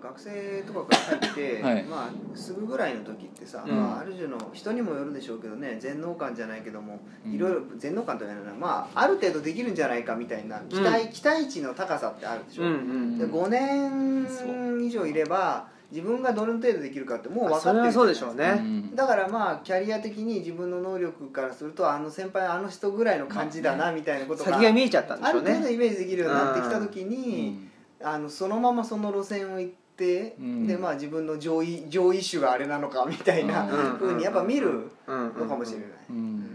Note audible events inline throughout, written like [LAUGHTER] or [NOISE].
あ、学生とかから入って、[LAUGHS] はい。まあ、すぐぐらいの時ってさ、うん。まあ、ある種の人にもよるでしょうけどね全能感じゃないけども、うん。いろいろ全能感というのはまあある程度できるんじゃないかみたいな期待,、期待値の高さってあるでしょ、うんうんで5年以上いれば自分がどの程度できるかってもう分かってるそうでしょうね、うん。だからまあキャリア的に自分の能力からするとあの先輩あの人ぐらいの感じだなみたいなことが先が見えちゃったんであるしょうね。程度イメージできるようになってきた時うに、ん。あのそのままその路線を行って、うん。でまあ自分の上位上位種があれなのかみたいなうん。ふうにやっぱ見るうん。のかもしれない、うん。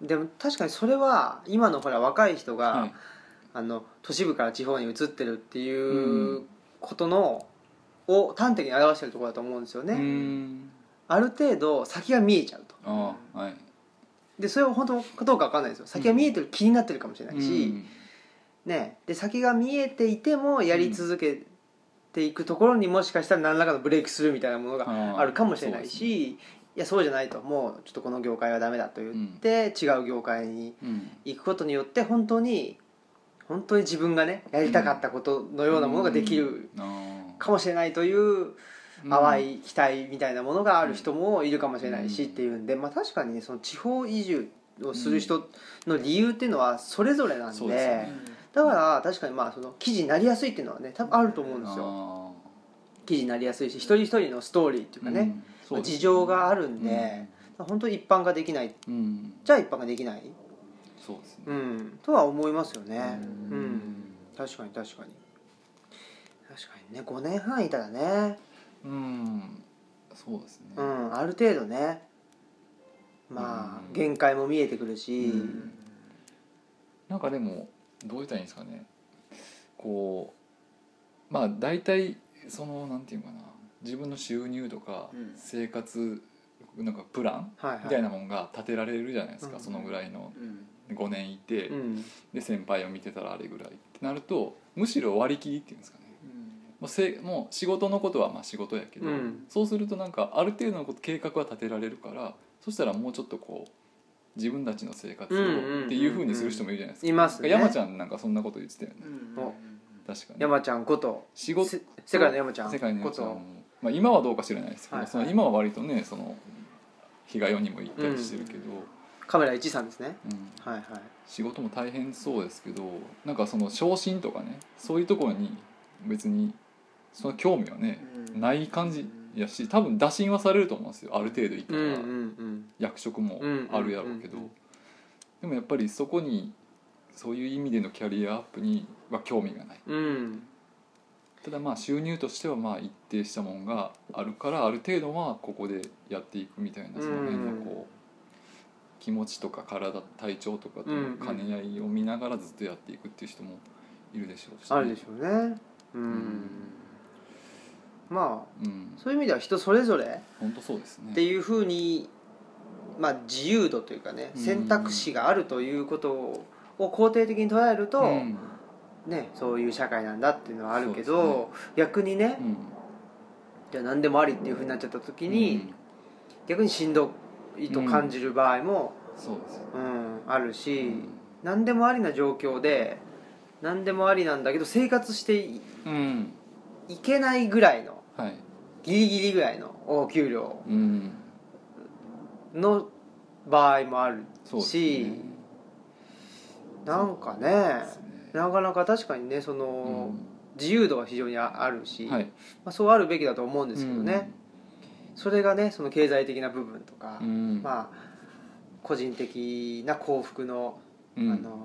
でも確かにそれは今のほら若い人が、はい。あの都市部から地方に移ってるっていうことの、を端的に表してるところだと思うんですよね、うん。ある程度先が見えちゃうと。ああはい。でそれは本当かどうか分かんないですよ。先が見えてる気になってるかもしれないし、うん。ね、で先が見えていてもやり続けていくところにもしかしたら何らかのブレイクスルーみたいなものがあるかもしれないし、いやそうじゃないともうちょっとこの業界はダメだと言って、違う業界にうん行くことによって本当に本当に自分がねやりたかったことのようなものができるあかもしれないというあ淡い期待みたいなものがある人もいるかもしれないしっていうんで、まあ、確かにねその地方移住をする人の理由っていうのはそれぞれなんで,、だから確かにまあその記事になりやすいっていうのはね多分あると思うんですよ。あ記事になりやすいし一人一人のストーリーっていうあかね、うん事情があるんで、本当に一般化できない。うん。じゃあ一般化できない、そうですね。うん、とは思いますよね。ううん。ん、確かに確かに。確かにね5年半いたらね。うん。そうですね。うん。ある程度ね。まあうん。限界も見えてくるし、うん。なんかでもどう言ったらいいんですかね。こうまあ大体そのなんていうかな。自分の収入とかうん。生活なんかプランはいはい。みたいなもんが立てられるじゃないですか、うん。そのぐらいの。うん。5年いて、うん。で先輩を見てたらあれぐらいってなるとむしろ割り切りっていうんですかね。もうせもう仕事のことはまあ仕事やけど、うん。そうするとなんかある程度のこと計画は立てられるからそしたらもうちょっとこう自分たちの生活をっていうふうにする人もいるじゃないですか、いますね。山ちゃんなんかそんなこと言ってたよね。うん。お確かに。山ちゃんこと。仕事。せ世界の山ちゃん。世界の山ちゃん。まあ、今はどうか知らないですけど、はいはい。その今は割とねその日が世にも行ったりしてるけど、とカメラ1さんですね。うん。はいはい。仕事も大変そうですけどなんかその昇進とかねそういうところに別にその興味はね、うん。ない感じやし多分打診はされると思うんですよ。ある程度いったら、役職もあるやろうけど、うん。うんうんでもやっぱりそこにそういう意味でのキャリアアップには興味がない。ただまあ収入としてはまあ一定したものがあるからある程度はここでやっていくみたいなその辺のこう気持ちとか体体調とかとの兼ね合いを見ながらずっとやっていくっていう人もいるでしょうし、あるでしょうね。うんまあうん。そういう意味では人それぞれ本当そうですね。っていうふうにまあ自由度というかねうん。選択肢があるということを肯定的に捉えると、うん。ね、そういう社会なんだっていうのはあるけど、逆にねうん。じゃあ何でもありっていうふうになっちゃった時に、うん。逆にしんどいと感じる場合も、そうですよ。うんあるし、うん。何でもありな状況で何でもありなんだけど生活していうん。いけないぐらいのはい。ギリギリぐらいのお給料うん。の場合もあるそうですし、ね。なんかねなかなか確かにねその、うん。自由度は非常にああるし、はい。まあ、そうあるべきだと思うんですけどね、それがねその経済的な部分とか、うん。まあ個人的な幸福の,、うん。あの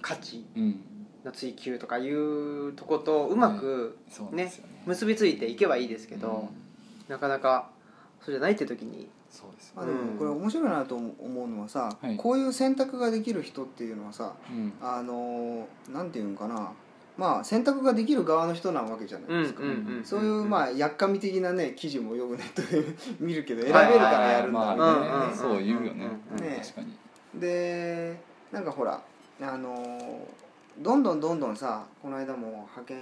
価値うんの追求とかいうとことうまくそうなんですよね。結びついていけばいいですけど、うん。なかなかそうじゃないって時に。そうですよまあでもこれ面白いなと思うのはさ、はい。こういう選択ができる人っていうのはさうん。あのなんていうんかな。まあ選択ができる側の人なわけじゃないですか、そういうまあやっかみ的なね記事もよくネットで [LAUGHS] 見るけど選べるからやるんだ。みたいなそう言うよねうんうんうん確かに。でなんかほらあのどんどんどんどんさこの間も派遣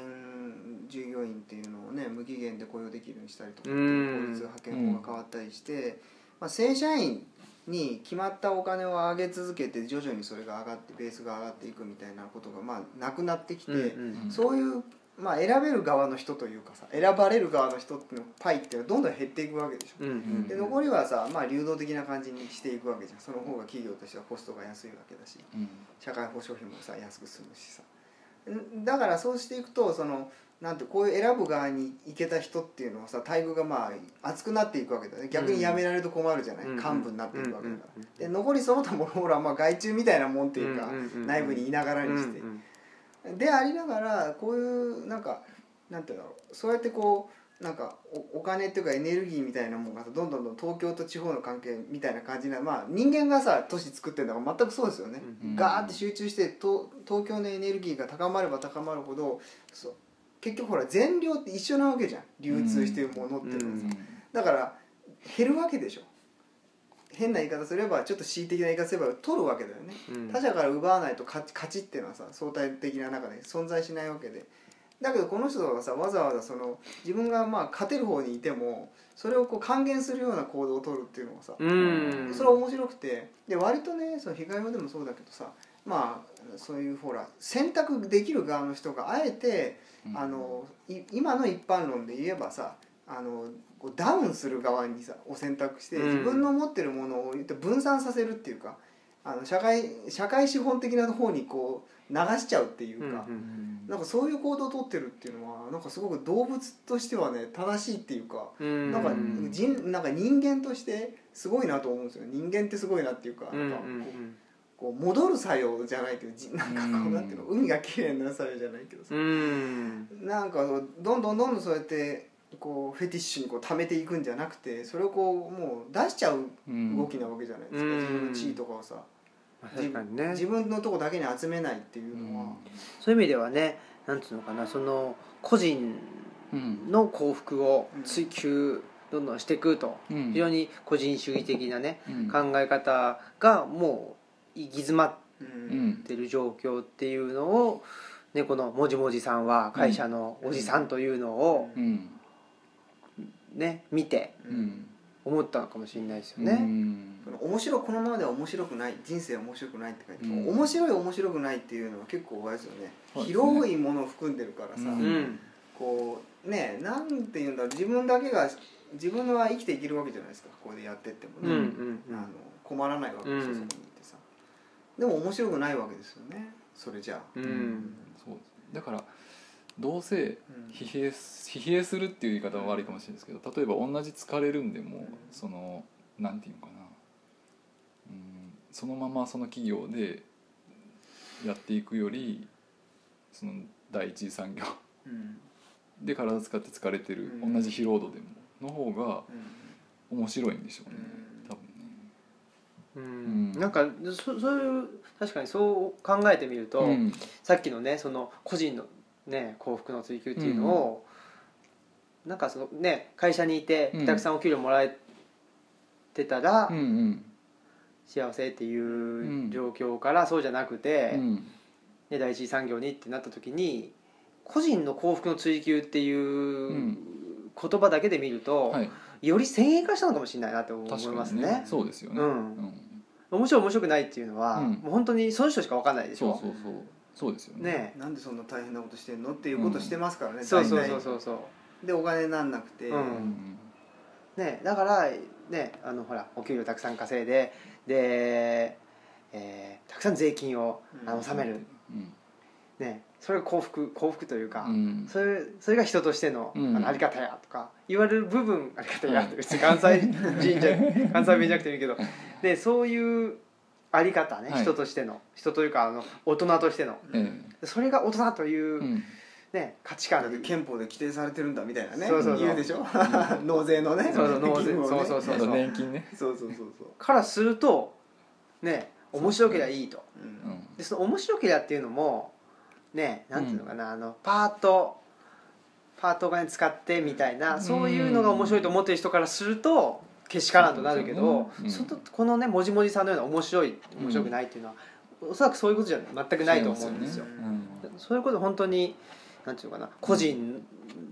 従業員っていうのをね無期限で雇用できるようにしたりとかっていう法律派遣法が変わったりして、まあ、正社員に決まったお金を上げ続けて徐々にそれが上がってベースが上がっていくみたいなことがまあなくなってきて、そういうまあ選べる側の人というかさ選ばれる側の人っていうのパイっていうのはどんどん減っていくわけでしょ。うんうんで残りはさ、まあ、流動的な感じにしていくわけじゃん。その方が企業としてはコストが安いわけだし。うん。社会保障費もさ安く済むしさ。んだからそうしていくとそのなんてこういう選ぶ側に行けた人っていうのはさ待遇がまあ厚くなっていくわけだよね。逆に辞められると困るじゃない、うん。幹部になっていくわけだから、うんで残りその他もほらまあ外注みたいなもんっていうか、内部にいながらにして、うんうんでありながらこういうなんかなんていうんだろうそうやってこうなんかおお金っていうかエネルギーみたいなもんがさどんどんどん東京と地方の関係みたいな感じなまあ人間がさ都市作ってるのが全くそうですよね、うんガーって集中して東東京のエネルギーが高まれば高まるほどそう結局ほら全量って一緒なわけじゃん。流通してるものっていうのはさ、だから減るわけでしょ変な言い方すればちょっと恣意的な言い方すれば取るわけだよね。うん。他者から奪わないと勝ち勝ちっていうのはさ相対的な中で存在しないわけで。だけどこの人がさわざわざその自分がまあ勝てる方にいてもそれをこう還元するような行動を取るっていうのがさ、うん。それは面白くて。で割とねその被害者でもそうだけどさまあそういうほら選択できる側の人があえて、うん。あのい今の一般論で言えばさあのこうダウンする側にさを選択してうん。自分の持ってるものを言って分散させるっていうかあの社会社会資本的な方にこう流しちゃうっていうか、なんかそういう行動をとってるっていうのはなんかすごく動物としてはね正しいっていうか、うん。なんかうん人なんか人間としてすごいなと思うんですよ人間ってすごいなっていうか,、なんかこう戻る作用じゃないけどじ [LAUGHS] なんかこうなんていうの海が綺麗になる作用じゃないけどさ。う、ん。なんかどんどんどんどんそうやってこうフェティッシュにこう溜めていくんじゃなくてそれをこうもう出しちゃううん動きなわけじゃないですか、うん。自分の地位とかをさ。ね。自分のとこだけに集めないっていうのは、そういう意味ではねなんていうのかなその個人うん。の幸福を追求どんどんしていくと。うん。非常に個人主義的なねうん。考え方がもう行き詰まっううんんてる状況っていうのを、ね、このもじもじさんは会社のおじさんというのを、うんね、見てうん。思ったのかもしれないですようね。ん。その面白いこのままでは面白くない人生は面白くないって書いてうん。面白い面白くないっていうのは結構あれですよね。ね。広いものを含んでるからさ、うん。うんこうねなんて言うんだろう。自分だけが自分は生きていけるわけじゃないですか。ここでやってってもうんうんね、あの困らないわけですよ、うん。そこにいてさ。でも面白くないわけですよね。それじゃあ、うん。うん。そうですだからどうせうん。疲弊す疲弊するっていう言い方は悪いかもしれないですけど例えば同じ疲れるんでもそのなんていうのかな。うんそのままその企業でやっていくよりその第一次産業。うん。で体使って疲れてるうん。同じ疲労度でもの方がうん。面白いんでしょうね。うん。多分ね。うん。うん。なんかそそういう確かにそう考えてみると、うん。さっきのねその個人の、ね、幸福の追求っていうのを、なんかそのね会社にいてうん。たくさんお給料もらえてたらうんうん。幸せっていう状況からそうじゃなくて、うん。ね、第一次産業にってなった時に個人の幸福の追求っていううん言葉だけで見ると、はい。より先鋭化したのかもしれないなって思いますね。にね。そうですよね。うん。うん。面白い面白くないっていうのは、うん。もう本当にその人しか分かんないでしょ？そうそうそうそうですよね。ねなんでそんな大変なことしてんのっていうことしてますからね、そうそう大体そうそうそう。でお金なんなくて、うん。うんね、だから、ね、あのほらお給料たくさん稼いでで、えーたくさん税金をあの納める、うん。ね、それが幸福幸福というか、うん。それそれが人としての,、うん。あのあり方やとか言われる部分あり方やって別に関西人じゃ [LAUGHS] 関西弁じゃなくてもいいけど。でそういうあり方ね、はい。人としての。人というかあの大人としての。えそれが大人という、うん。ね、価値だって観に憲法で規定されてるんだみたいなね。そうそうそう。言うでしょ？[LAUGHS] 納税のね。そうそう [LAUGHS] 納税。義務をね。そうそうあと年金ね。そうそうそうそう。からするとね面白ければいいと。うんうん。でその面白けりゃっていうのもねなんていうのかな、あのパートパートお金使ってみたいな、そういうのが面白いと思ってる人からするとけしからんとなるけどそうですよね。そのこのねもじもじさんのような面白い面白くないっていうのは、おそらくそういうことじゃ全くないと思うんですよ。うん。そういうこと本当になんていうのかな個人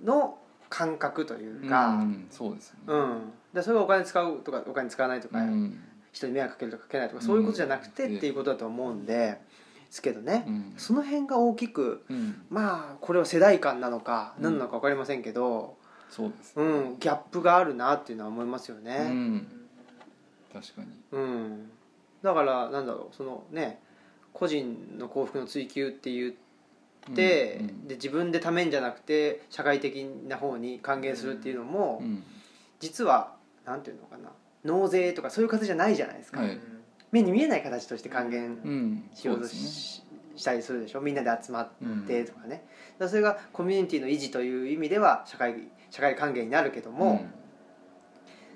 の感覚というか、うん。そうですよね。うん。でそれがお金使うとかお金使わないとか、うん。人に迷惑かけるとかかけないとかそういうことじゃなくてうん。っていうことだと思うんでですけどね、うん。その辺が大きくうん。まあこれは世代間なのかうん何なのか分かりませんけど、そうです。うねんギャップがあるなっていうのは思いますようね。ん。確かに。うん。だからなんだろうそのね個人の幸福の追求って言って、うんうん。で自分でためんじゃなくて社会的な方に還元するっていうのも、うん。実はなんていうのかな納税とかそういう形じゃないじゃないですか、はい。目に見えない形として還元うん。しようとし,、したりするでしょみんなで集まっうんてとかね、それがコミュニティの維持という意味では社会社会還元になるけども、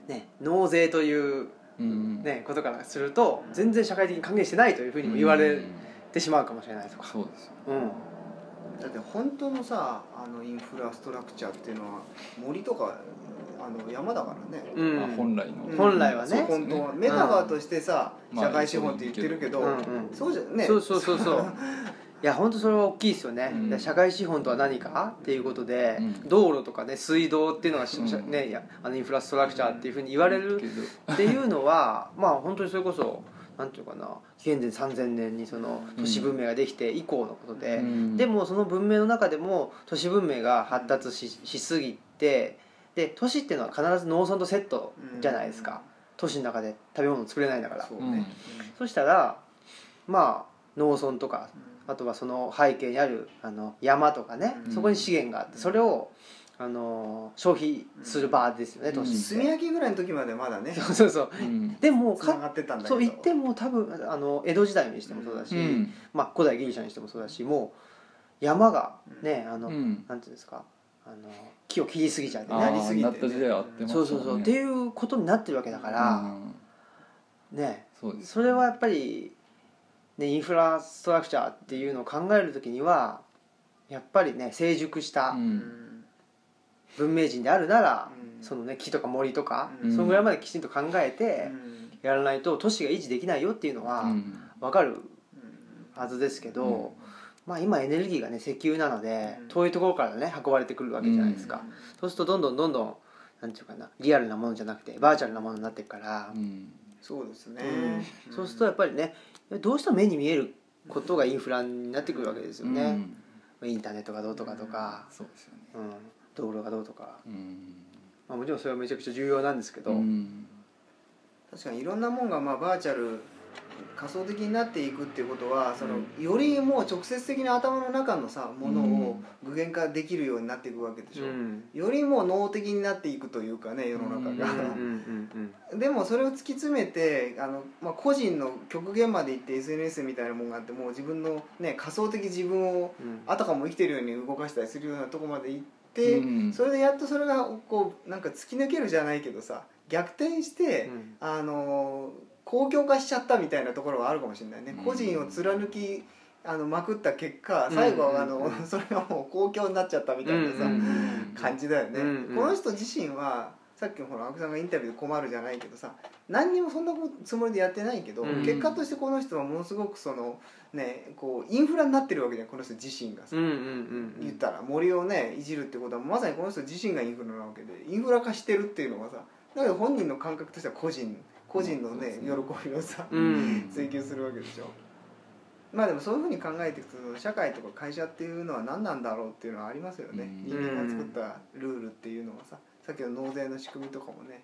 ね、納税という、うんね、ことからすると全然社会的に還元してないというふうにも言われてしまうかもしれないとか、そうですようん。だって本当のさあのインフラストラクチャーっていうのは森とかあの山だからね、うん。まあ本来の。うん。本来はね。本当は。メタバーとしてさ、まあ社会資本って言ってるけど、うんうん。そうじゃね。そうそうそうそう [LAUGHS] いや本当それは大きいですよね、うん。で社会資本とは何かっていうことで、うん。道路とかね水道っていうのがし、うん。ねいやあのインフラストラクチャーっていうふうに言われるっていうのはまあ本当にそれこそなんていうかな紀元前3000年にその都市文明ができて以降のことで、うん。でもその文明の中でも都市文明が発達ししすぎてで都市っていうのは必ず農村とセットじゃないですか、都市の中で食べ物作れないんだから。そうね。うん、そしたらまあ農村とかあとはその背景にあるあの山とかね、うん。そこに資源があってそれをあの消費する場ですよね、うん。都市炭焼きぐらいの時までまだねそうそうそう。うん。でもかそう言っても多分あの江戸時代にしてもそうだし、うん。まあ、古代ギリシャにしてもそうだしもう山がねあの、うん。なんていうんですかあの木を切りすぎちゃってあね。やりすぎてねあなった時代はあってますそうそうそう、っていうことになってるわけだから、うん。ね。そそれはやっぱり、ね、インフラストラクチャーっていうのを考える時にはやっぱりね成熟した文明人であるなら、うん。そのね木とか森とか、うん。そのぐらいまできちんと考えてうん。やらないと都市が維持できないよっていうのはうん。分かるうん。はずですけど、うん。まあ、今エネルギーがね石油なのでうん。遠いところからね運ばれてくるわけじゃないですか、そうするとどんどんどんどんなんていうかなリアルなものじゃなくてバーチャルなものになっていくから、うん。そうですね、うん。そうするとやっぱりねどうしても目に見えることがインフラになってくるわけですよね、インターネットがどうとかとか、そうですよね。うん、道路がどうとか、うん。まあ、もちろんそれはめちゃくちゃ重要なんですけど、うん。確かにいろんなもんがまあバーチャル仮想的になっていくっていうことはその、うよりもう直接的な頭の中のさものを具現化できるようになっていくわけでしょ、うん。よりもう脳的になっていくというかね世の中が、でもそれを突き詰めてあの、まあ、個人の極限まで行って SNS みたいなもんがあってもう自分の、ね、仮想的自分をうん。あたかも生きてるように動かしたりするようなとこまで行って、うん。それでやっとそれがこうなんか突き抜けるじゃないけどさ逆転して、うん。あの公共化しちゃったみたいなところはあるかもしれないね、うん。個人を貫きあのまくった結果最後はあの、うん。それがもう公共になっちゃったみたいなさ、感じだよね、この人自身はさっきのほら青木さんがインタビューで困るじゃないけどさ何にもそんなつもりでやってないけど、うん。結果としてこの人はものすごくそのねこうインフラになってるわけじゃんこの人自身がさ、言ったら森をねいじるってことはまさにこの人自身がインフラなわけでインフラ化してるっていうのはさだけど本人の感覚としては個人個人のねうん喜びをさ、うん。追求するわけでしょ。まあでもそういうふうに考えていくと社会とか会社っていうのは何なんだろうっていうのはありますよね、うん。人間が作ったルールっていうのはささっきの納税の仕組みとかもね。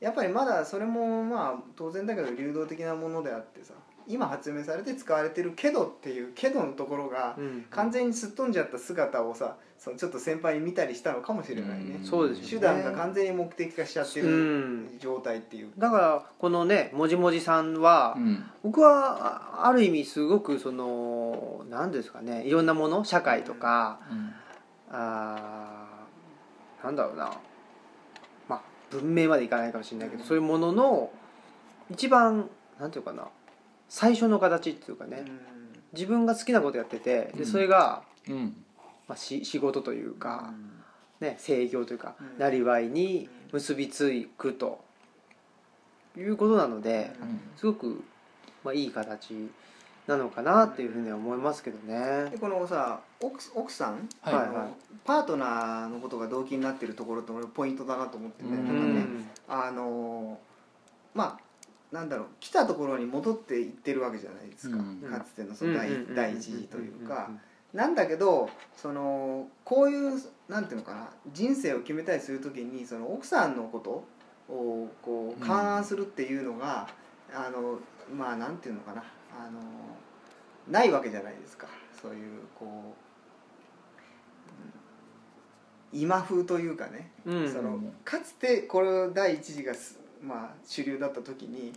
やっぱりまだそれもまあ当然だけど流動的なものであってさ今発明されて使われてるけどっていうけどのところがうん。完全にすっ飛んじゃった姿をさそのちょっと先輩に見たりしたのかもしれないね、うん。そうですよね。手段が完全に目的化しちゃってうるん。状態っていうだからこのねもじもじさんは、うん。僕はあある意味すごくその何ですかねいろんなもの社会とか、あーなんだろうな。まあ文明までいかないかもしれないけど、うん。そういうものの一番なんていうかな最初の形っていうかね、自分が好きなことやっててでうん。それが、うん。まあ、し仕事というか、うん。ね、制御というかうん。なりわいに結びつくということなのでうん。すごく、まあ、いい形なのかなっていうふうには思いますけどね。で。このさ奥奥さん、はいあのはい。パートナーのことが動機になってるところって俺ポイントだなと思ってね、うんなんかねうんあのまあなんだろう来たところに戻っていってるわけじゃないですか、うん。かつてのその第,、うん。うん。うん。第一次というか、なんだけどそのこういうなんていうのかな人生を決めたりする時にその奥さんのことをこう勘案するっていうのが、あのまあなんていうのかなあのないわけじゃないですか。そういうこう、うん今風というかね、うん。そのかつてこれ第一次がす、まあ、主流だった時に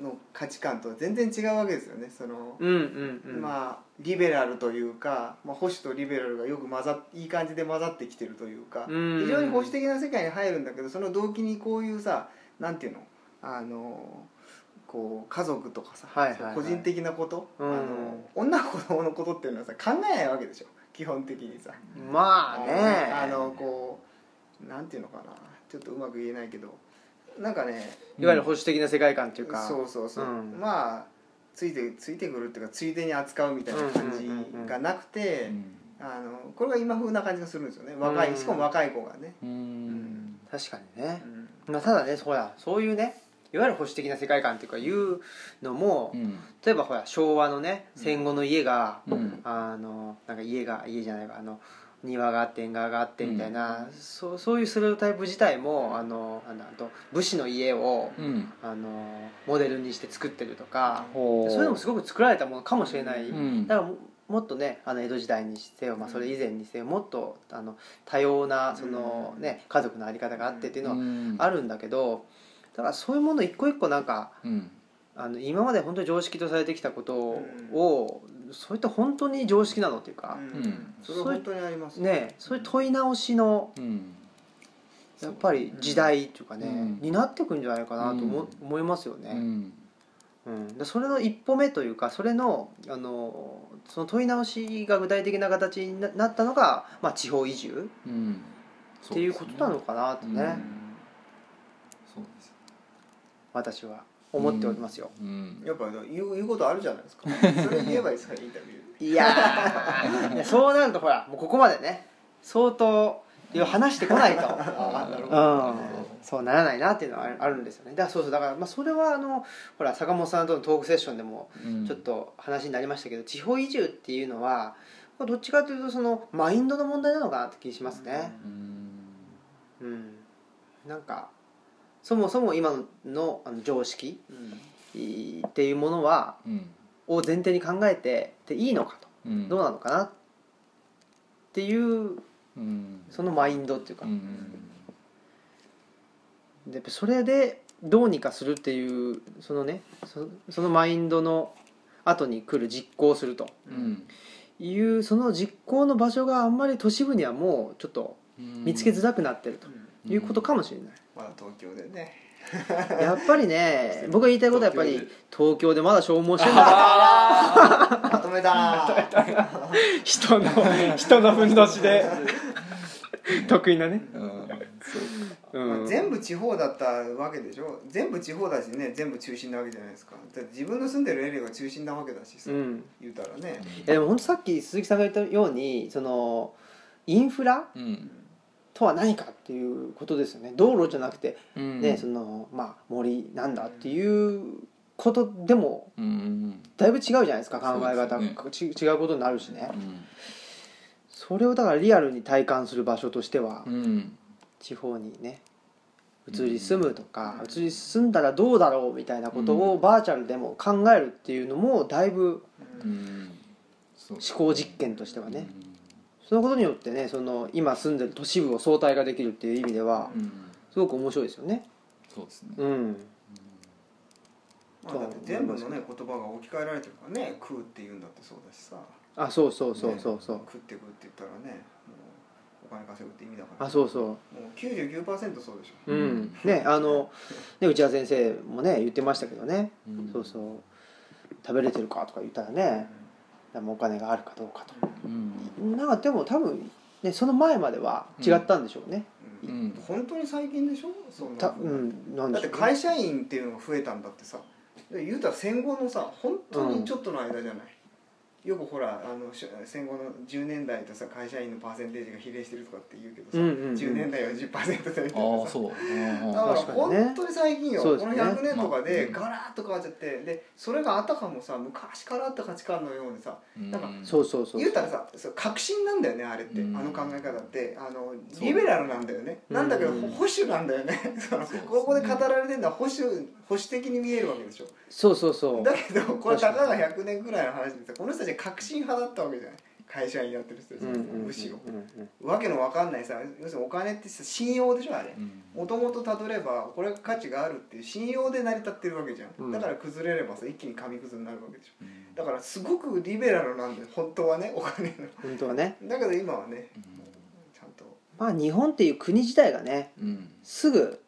の価値観とは全然違うわけですよね。その、うんうんうん。まあリベラルというか、まあ、保守とリベラルがよく混ざっいい感じで混ざってきてるというか、うん。非常に保守的な世界に入るんだけどその動機にこういうさなんていうの？あのこう家族とかさ、はいはいはい。個人的なこと、うん。あの女子供のことっていうのはさ考えないわけでしょ。基本的にさ。まあね。あのこうなんていうのかな。ちょっとうまく言えないけどなんかねいわゆる保守的な世界観っていうか。そうそうそう、うん。まあついてついてくるっていうかついでに扱うみたいな感じがなくて、あのこれが今風な感じがするんですよね。若い、うんしかも若い子がね、うん。確かにね。う、ん。まあ、ただねほらそういうねいわゆる保守的な世界観っていうかいうのも、うん。例えばほら昭和のね戦後の家が、うん。あのなんか家が家じゃないわあの庭があって縁側があってみたいな、そうそういうステレオタイプ自体もあのあと武士の家をうん。あのモデルにして作ってるとかそういうのもすごく作られたものかもしれない、うん。だからももっとねあの江戸時代にしてよ、まあ、それ以前にしてよもっとあの多様なその、ね、家族の在り方があってっていうのはうん。あるんだけどだからそういうもの一個一個なんかうん。あの今まで本当に常識とされてきたことを、そういった本当に常識なのっていうか、そ本当にありますね。そういう問い直しのうん。やっぱり時代っていうかね、うんになっていくんじゃないかなと思,、うん。思いますよね。うん。うん、でそれの一歩目というかそれのあのその問い直しが具体的な形にななったのが、まあ、地方移住うん。っていうことなのかなとね、うん。そうです私は思っておりますよ。うん。やっぱ言う言うことあるじゃないですか。[LAUGHS] それ言えばいいですかインタビュー。いやー。いやそうなるとほらもうここまでね相当話してこないと。あなるほうどん、そうならないなっていうのはあるあるんですよね。だからそうそう。だから、まあ、それはあのほら坂本さんとのトークセッションでもうん。ちょっと話になりましたけど、地方移住っていうのはどっちかというとそのマインドの問題なのかなって気しますね。うん。うん、なんかそもそも今のあの常識っていうものはうん。を前提に考えてていいのかと。うん。どうなのかなっていううん。そのマインドっていうか、うんでやっぱそれでどうにかするっていうそのねそそのマインドの後に来る実行すると。うんいうその実行の場所があんまり都市部にはもうちょっと見つけづらくなってるとうんいうことかもしれない、まだ東京でね。やっぱりね [LAUGHS] 僕が言いたいことはやっぱり東京で。まだ消耗してるんだまとめた。な [LAUGHS] 人の人のふんどしで。[LAUGHS] 得意なね、うんまあ全部地方だったわけでしょ？全部地方だしね全部中心なわけじゃないですか。自分の住んでるエリアが中心なわけだしさ、うん。言うたらね。いやでも本当さっき鈴木さんが言ったようにそのインフラうんとは何かっていうことですよね。道路じゃなくてうん。ね、そのまあ森なんだっていうことでもうん。だいぶ違うじゃないですか考え方そうですち違うことになるしね。うん。それをだからリアルに体感する場所としてはうん。地方にね移り住むとか移り住んだらどうだろうみたいなことをバーチャルでも考えるっていうのもだいぶ思考実験としてはねそのことによってねその今住んでる都市部を相対化できるっていう意味ではうん。すごく面白いですよね。そうですね。うん。まあ、だって全部のね言葉が置き換えられてるからね食うって言うんだってそうだしさ。あそうそうそうそう。そうね食って食うって言ったらねもうお金稼ぐって意味だから。あそうそう。もう99%そうでしょ。うん、ねあのね内田先生もね言ってましたけどね、うん。そうそう。食べれてるかとか言ったらねでもお金があるかどうかうん。となんかでも多分、ね、その前までは違ったんでしょうね、うん。うん。本当に最近でしょ？そんなたうんなんだでしょうね。って会社員っていうのが増えたんだってさ。で言うたら戦後のさ本当にちょっとの間じゃない、よくほらあのし戦後の10年代とさ会社員のパーセンテージが比例してるとかって言うけどさ、うんうんうん。10年代は10%でみたいあなさ。あそう。うんだから本当に最近よ、このそうですね。100年とかでまあガラッと変わっちゃってでそれがあたかもさ昔からあった価値観のようにさうん。なんかそうそうそう言うたらさそう革新なんだよねあれって、うん。あの考え方って。あのリベラルなんだよね。うん。なんだけど保守なんだよね。[LAUGHS] ここで語られてるのは保守保守的に見えるわけでしょ。そうそうそう。だけどこれたかが100年ぐらいの話でさこの人たちは革新派だったわけじゃない。会社員やってる人たちむしろうんうんわけのわかんないさ要するにお金ってさ信用でしょあれ。うん。もともとたどればこれが価値があるっていう信用で成り立ってるわけじゃん、うん。だから崩れればさ一気に紙くずになるわけでしょ。うん。だからすごくリベラルなんだよ本当はね [LAUGHS] お金の。本当はね。だけど今はねちゃんと。まあ日本っていう国自体がねうん。すぐ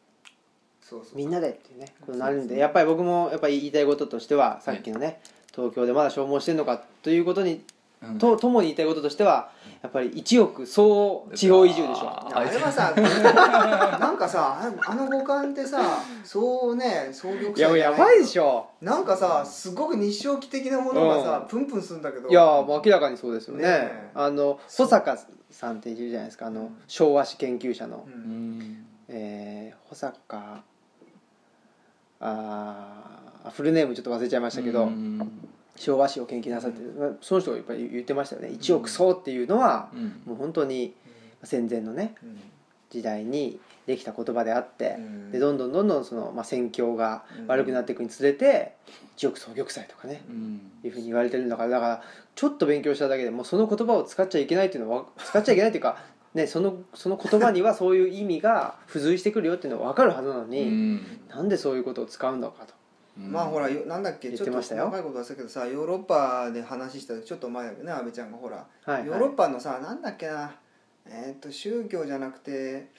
そうそうみんなでっていうねことになるんでやっぱり僕もやっぱり言いたいこととしてはさっきのね東京でまだ消耗してるのかということにうん。とともに言いたいこととしてはやっぱり1億総地方移住でしょ。ああれはさ [LAUGHS] なんかさあの五感ってさそうね総力いややばいでしょ。なんかさすごく日照期的なものがさ、プンプンするんだけど。いやもう明らかにそうですよね。ねえ。あの保坂さんっているじゃないですか。あの昭和史研究者の。う、うんん。えー保坂あーフルネームちょっと忘れちゃいましたけど、うん。昭和史を研究なさってる。その人がやっぱり言ってましたよね。1億総っていうのはうん。もう本当に戦前のねうん時代にできた言葉であって、うん。でどんどんどんどんその、まあ、戦況が悪くなっていくにつれて1億総玉砕とかねうん。いうふうに言われてるんだからだからちょっと勉強しただけでもうその言葉を使っちゃいけないっていうのは使っちゃいけないっていうか、[LAUGHS] ね、そのその言葉にはそういう意味が付随してくるよっていうのは分かるはずなのに、うん。なんでそういうことを使うのかと。まあほらよなんだっけちょっと細かいこと忘れたけどさヨーロッパで話したちょっと前だけどね安倍ちゃんがほら、はいはい。ヨーロッパのさなんだっけな。えっ、と宗教じゃなくて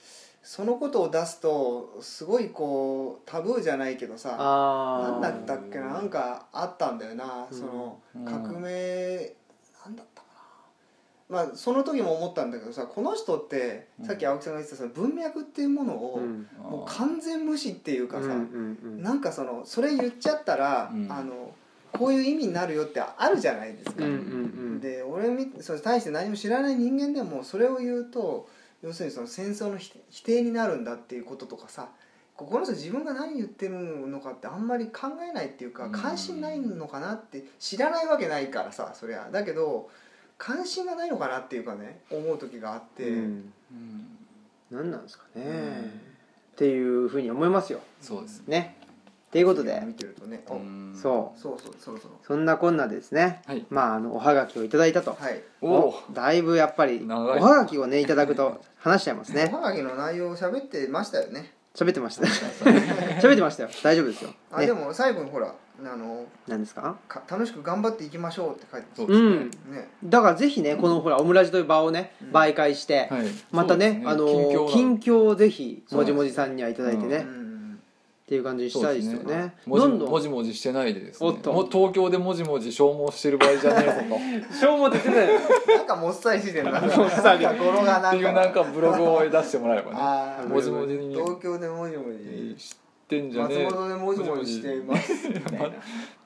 そのことを出すとすごいこうタブーじゃないけどさあー。なんだったっけな。なんかあったんだよな、うん。そのうん。革命、まあその時も思ったんだけどさこの人ってうん。さっき青木さんが言ってたその文脈っていうものを、うん。もう完全無視っていうかさ、なんかそのそれ言っちゃったら、うん。あのこういう意味になるよってあるじゃないですか、で俺みそれ対して何も知らない人間でもそれを言うと要するにその戦争の否否定になるんだっていうこととかさここの人自分が何言ってるのかってあんまり考えないっていうかうん。関心ないのかなって知らないわけないからさそりゃ。だけど関心がないのかなっていうかね思う時があって、うん。うん。何なんですかね、うん。っていうふうに思いますよ。そうですね。っていうことで。見てるとね、おうん。そう。そうそうそろそろそんなこんなでですね、はい。まああのおはがきをいただいたと、はい。お。おだいぶやっぱりおはがきをねいただくと話しちゃいますね。おはがきの内容を喋ってましたよね喋ってました。[LAUGHS] 喋ってましたよ。大丈夫ですよ、ね。あで、も最後にほらあの何ですか？か楽しく頑張っていきましょうって書いてそうますうんね。だからぜひねこのほらオムラジという場をねうん。媒介して、はい。またねあの近況をぜひもじもじさんにはいただいてね、うんっていう感じにしたいですよそうですね。もじどんどん。もじもじしてないでですね。おっと。もう東京でもじもじ消耗してる場合じゃねえぞと。[LAUGHS] 消耗って言ってたよなんかもっさりしてるなもっさり。なんか語呂がなんかっていうなんかブログを出してもらえばね。もじもじに。東京でもじもじ知ってんじゃ松ねえ。本でもじもじしています。みたいな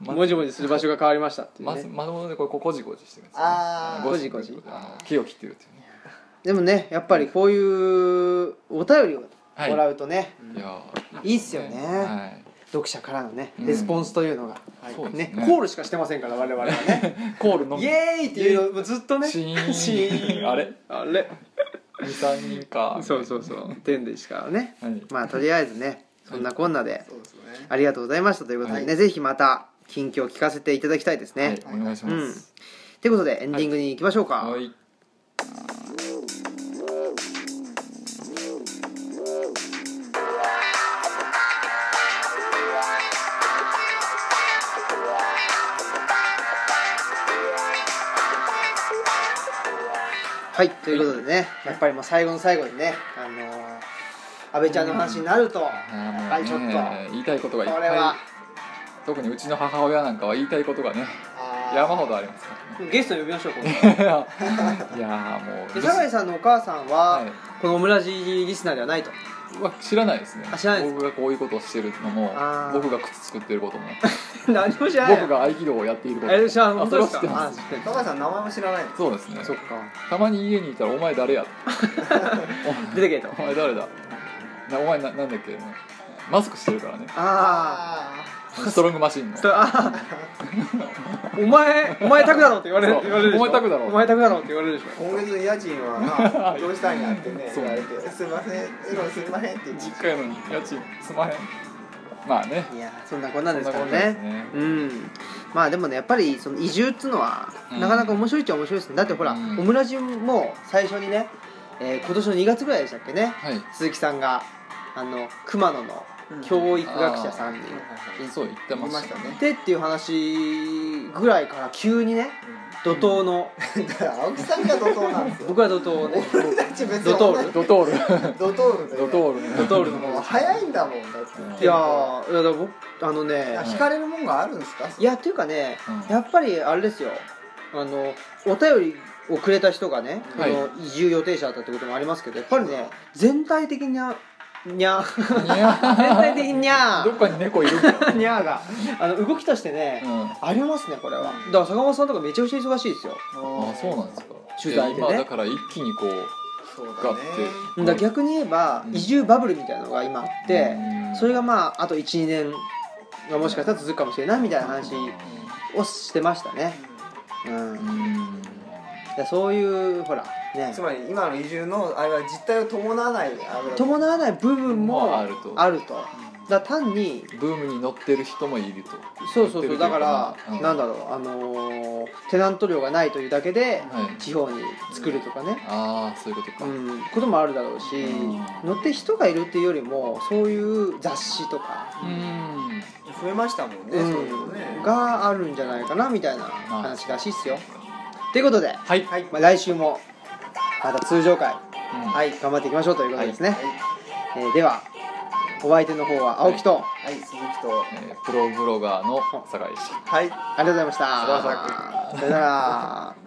まもじもじする場所が変わりましたっていうね。まずまともでこれここじこじしてるんですよあーごじごじ木を切ってるっていうね。でもねやっぱりこういうお便りをはいもらうとね、いやいいっすよね。はい。読者からのねうん。レスポンスというのが、うですね。コールしかしてませんから我々はね。コールのイエーイっていうのをずっとね。シーン。シーン。あれ？あれ？23人か。そうそうそう。っていうんですからね。はい。まあとりあえずねそんなこんなでそうですね。ありがとうございましたということでね、はい。ぜひまた近況を聞かせていただきたいですね、はいお願いします。ということでエンディングに行きましょうか、はいはいということでねやっぱりもう最後の最後にねあのー安倍ちゃんの話になると、あーもうねはいちょっと言いたいことがいっぱい。これは。特にうちの母親なんかは言いたいことがね山ほどありますからね。ゲストに呼びましょうここ [LAUGHS] いやーもうで酒井さんのお母さんは、はい。このオムラジリスナーではないとは知らないですね。あ知らないです僕がこういうことをしてるのもあー。僕が靴作ってることも。[LAUGHS] 何も知らない。僕が合気道をやっていることえ知らん。あそれで知ってます。あ知ってる高橋さん名前も知らないのそうですね。そっか。たまに家にいたら「お前誰や? [LAUGHS]」出てけと。お前誰だ？[LAUGHS] なお前ななんだっけ？マスクしてるからね。ああス [LAUGHS] トロングマシンの。ああお前お前タクだろって言われるそう。言われるでしょ。お前タクだろ。お前タクだろって言われるでしょ。今月の家賃は [LAUGHS] などうしたんやってねそう。言われて「すいませんエロすいません」って。言って実家やのに家賃すまへん。まあね。いやそんなこんなんですからそんなこんなんねですね。うん。まあでもねやっぱりその移住っつうのは、うん。なかなか面白いっちゃ面白いですね。だってほら、うん。オムラジも最初にね、えー今年の2月ぐらいでしたっけね。はい。鈴木さんがあの熊野の教育学者さんにそう言ってましたたね。行ってっていう話ぐらいから急にね怒涛の。[LAUGHS] 青木さんが怒涛なんですよ。僕は怒涛ね俺たち別にドトールドトールドトールでドトールね。ドトールのもう早いんだもんだって。いやーいやだ僕あのね惹かれるもんがあるんですか？いやっていうかね、うん。やっぱりあれですよ。あのお便りをくれた人がね、はい。移住予定者だったってこともありますけどやっぱりね全体的にゃにゃいや全体的ににゃどっかに猫いるにゃ [LAUGHS] ーが。あの動きとしてね、うん。ありますねこれは。だから坂本さんとかめちゃくちゃ忙しいですよ。あそうなんですか。取材でね。今だから一気にこうそうがだね。って。逆に言えば、うん。移住バブルみたいなのが今あって、うん。それがまああと12年がもしかしたら続くかもしれないみたいな話をしてましたね、うん。うん。でそういうほらね。つまり今の移住のあれは実態を伴わない伴わない部分ももあると。あると。だ単にブームに乗ってる人もいると。そうそうそう。だから、うん。なんだろう。あのーテナント料がないというだけではい。地方に作るとかね、ああそういうことか、うん、こともあるだろうし、うん。乗って人がいるっていうよりもそういう雑誌とか、うん。増えましたもんね、そういうのね。うん、があるんじゃないかなみたいな話らしいっすよ。ということで、はい、はい。まあ、来週もまた通常回うん。はい頑張っていきましょうということですね、はい。えーではお相手の方は青木と、はい鈴木と。えープロブロガーの酒井でした。はい。ありがとうございました。さよなら